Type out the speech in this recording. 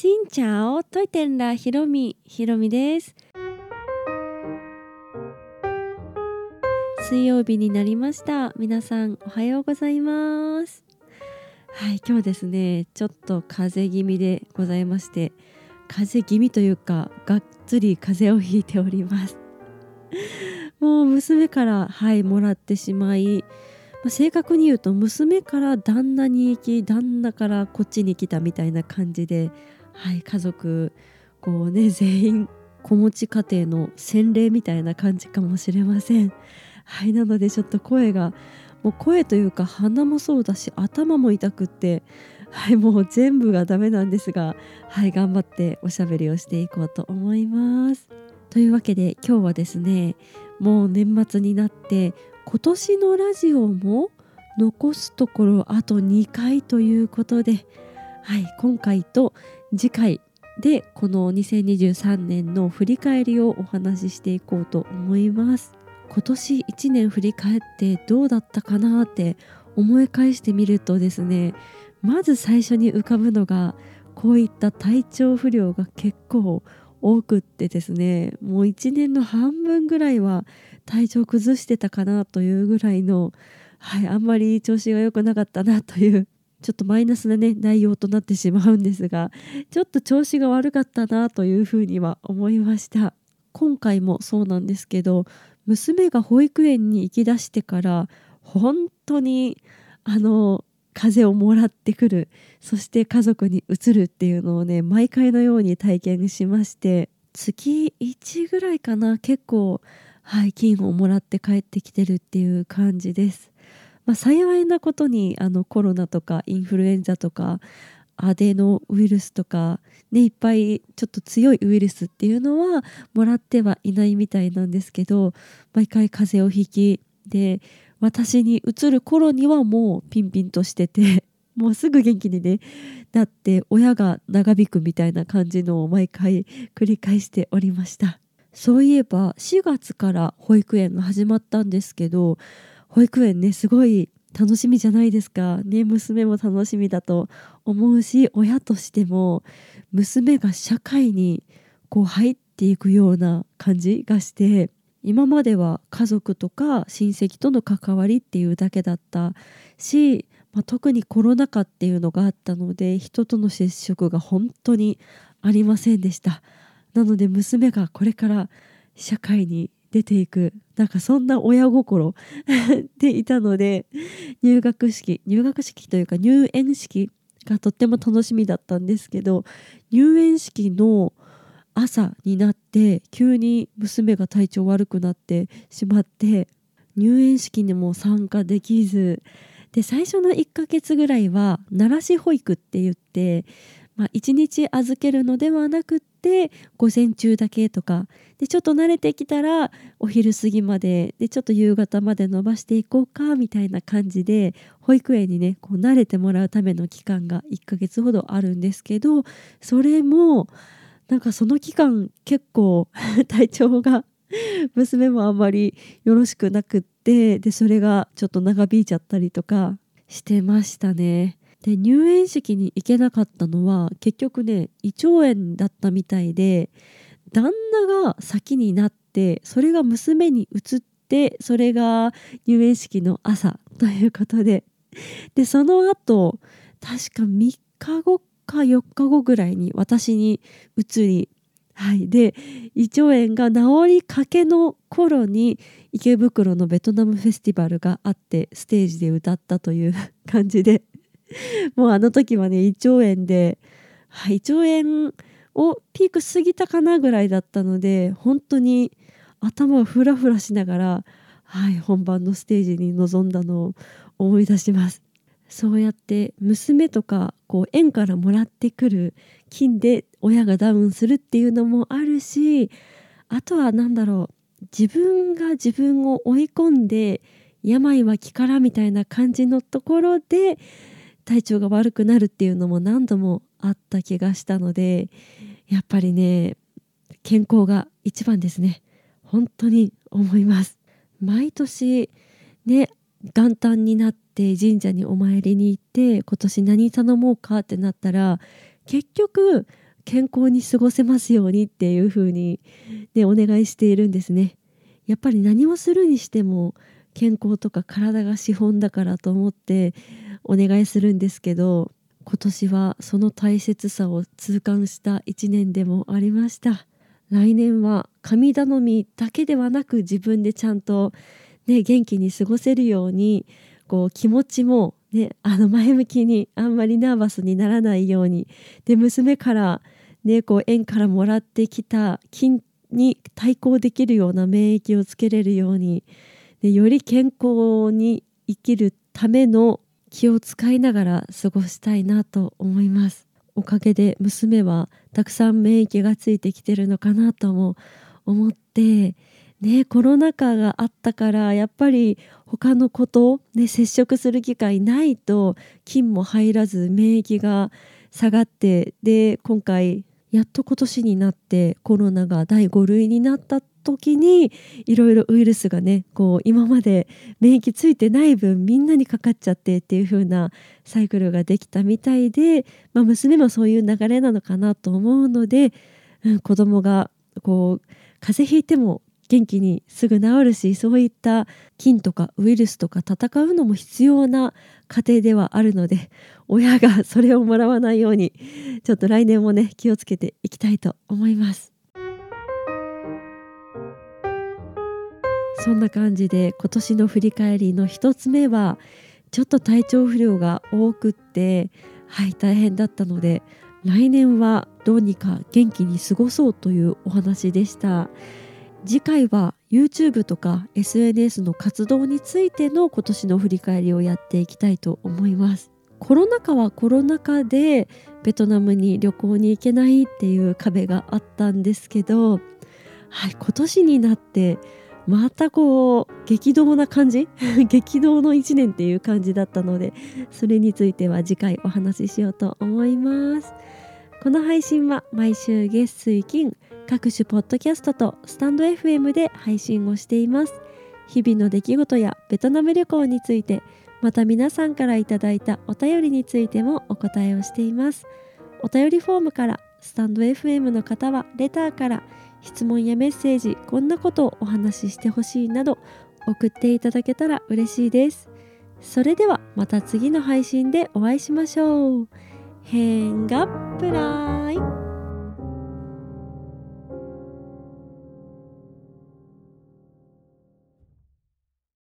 しんちゃおといてんらひろみ。ひろみです。水曜日になりました。皆さんおはようございます。はい今日ですねちょっと風邪気味でございまして風邪気味というかがっつり風邪をひいております。もう娘からはいもらってしまいまあ、正確に言うと娘から旦那に行き旦那からこっちに来たみたいな感じで、はい、家族こうね全員子持ち家庭の洗礼みたいな感じかもしれません。はいなのでちょっと声がもう声というか鼻もそうだし頭も痛くってはいもう全部がダメなんですがはい頑張っておしゃべりをしていこうと思います。というわけで今日はですねもう年末になって今年のラジオも残すところあと2回ということで、はい、今回と次回でこの2023年の振り返りをお話ししていこうと思います。今年1年振り返ってどうだったかなって思い返してみるとですねまず最初に浮かぶのがこういった体調不良が結構多くってですねもう1年の半分ぐらいは体調崩してたかなというぐらいの、はい、あんまり調子が良くなかったなというちょっとマイナスなね内容となってしまうんですがちょっと調子が悪かったなというふうには思いました。今回もそうなんですけど娘が保育園に行きだしてから本当にあの風をもらってくるそして家族に移るっていうのをね毎回のように体験しまして月1ぐらいかな結構はい金をもらって帰ってきてるっていう感じです。まあ、幸いなことにあのコロナとかインフルエンザとかアデノウイルスとか、ね、いっぱいちょっと強いウイルスっていうのはもらってはいないみたいなんですけど毎回風邪をひきで私に移る頃にはもうピンピンとしててもうすぐ元気にねなって親が長引くみたいな感じのを毎回繰り返しておりましたそういえば4月から保育園が始まったんですけど保育園ねすごい楽しみじゃないですか。ね娘も楽しみだと思うし親としても娘が社会にこう入っていくような感じがして今までは家族とか親戚との関わりっていうだけだったし、まあ、特にコロナ禍っていうのがあったので人との接触が本当にありませんでした。なので娘がこれから社会に出ていくなんかそんな親心 でいたので入学式入学式というか入園式がとっても楽しみだったんですけど入園式の朝になって急に娘が体調悪くなってしまって入園式にも参加できずで最初の1ヶ月ぐらいは慣らし保育って言って、まあ、1日預けるのではなくって午前中だけとかでちょっと慣れてきたらお昼過ぎまででちょっと夕方まで伸ばしていこうかみたいな感じで保育園にねこう慣れてもらうための期間が1ヶ月ほどあるんですけどそれもなんかその期間結構 体調が娘もあんまりよろしくなくってでそれがちょっと長引いちゃったりとかしてましたね。で入園式に行けなかったのは結局ね胃腸炎だったみたいで旦那が先になってそれが娘に移ってそれが入園式の朝ということで。でその後確か3日後か4日後ぐらいに私に移り、はい、で胃腸炎が治りかけの頃に池袋のベトナムフェスティバルがあってステージで歌ったという感じで。もうあの時はね胃腸炎で、胃腸炎をピーク過ぎたかなぐらいだったので本当に頭をフラフラしながら、はい、本番のステージに臨んだのを思い出します。そうやって娘とかこう園からもらってくる金で親がダウンするっていうのもあるしあとは何だろう自分が自分を追い込んで病は気からみたいな感じのところで体調が悪くなるっていうのも何度もあった気がしたのでやっぱりね健康が一番ですね。本当に思います。毎年ね元旦になって神社にお参りに行って今年何頼もうかってなったら結局健康に過ごせますようにっていう風にねお願いしているんですね。やっぱり何をするにしても健康とか体が資本だからと思ってお願いするんですけど今年はその大切さを痛感した一年でもありました。来年は神頼みだけではなく自分でちゃんとね元気に過ごせるようにこう気持ちもねあの前向きにあんまりナーバスにならないようにで娘からねこう縁からもらってきた菌に対抗できるような免疫をつけれるようにでより健康に生きるための気を使いながら過ごしたいなと思います。おかげで娘はたくさん免疫がついてきてるのかなとも思ってねコロナ禍があったからやっぱり他のこと、ね、接触する機会ないと菌も入らず免疫が下がってで今回やっと今年になってコロナが第5類になったっ時にいろいろウイルスがねこう今まで免疫ついてない分みんなにかかっちゃってっていう風なサイクルができたみたいで、まあ、娘もそういう流れなのかなと思うので、うん、子供がこう風邪ひいても元気にすぐ治るしそういった菌とかウイルスとか戦うのも必要な家庭ではあるので親がそれをもらわないようにちょっと来年もね気をつけていきたいと思います。そんな感じで今年の振り返りの1つ目はちょっと体調不良が多くってはい大変だったので来年はどうにか元気に過ごそうというお話でした。次回は YouTube とか SNS の活動についての今年の振り返りをやっていきたいと思います。コロナ禍はコロナ禍でベトナムに旅行に行けないっていう壁があったんですけどはい今年になってまたこう激動な感じ？激動の1年っていう感じだったのでそれについては次回お話ししようと思います。この配信は毎週月水金各種ポッドキャストとスタンド FM で配信をしています。日々の出来事やベトナム旅行についてまた皆さんからいただいたお便りについてもお答えをしています。お便りフォームからスタンド FM の方はレターから質問やメッセージこんなことをお話ししてほしいなど送っていただけたら嬉しいです。それではまた次の配信でお会いしましょう。変がプライ